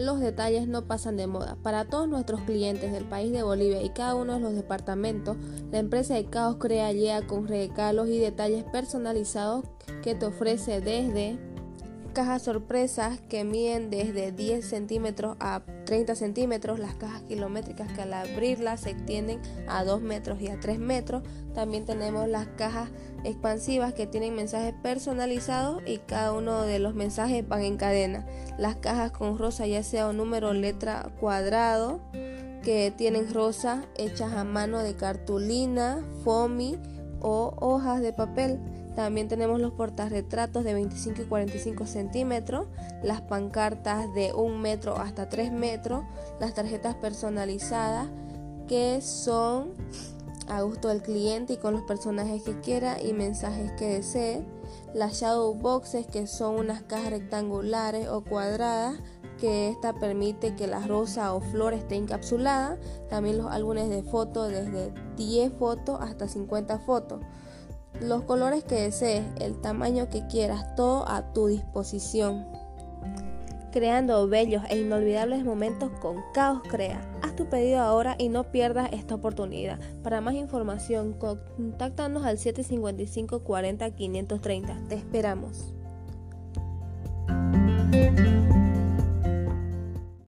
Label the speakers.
Speaker 1: los detalles no pasan de moda. Para todos nuestros clientes del país de Bolivia y cada uno de los departamentos, la empresa de Caos Crea llega con regalos y detalles personalizados que te ofrece desde cajas sorpresas que miden desde 10 centímetros a 30 centímetros, las cajas kilométricas que al abrirlas se extienden a 2 metros y a 3 metros. También tenemos las cajas expansivas que tienen mensajes personalizados y cada uno de los mensajes van en cadena. Las cajas con rosa, ya sea un número, letra, cuadrado, que tienen rosa hechas a mano de cartulina, foamy o hojas de papel. También tenemos los portarretratos de 25 y 45 centímetros, las pancartas de 1 metro hasta 3 metros, las tarjetas personalizadas que son a gusto del cliente y con los personajes que quiera y mensajes que desee. Las shadow boxes que son unas cajas rectangulares o cuadradas que esta permite que la rosa o flor esté encapsulada. También los álbumes de fotos desde 10 fotos hasta 50 fotos los colores que desees, el tamaño que quieras, todo a tu disposición. Creando bellos e inolvidables momentos con Caos Crea. Haz tu pedido ahora y no pierdas esta oportunidad. Para más información, contáctanos al 755 40 530. Te esperamos.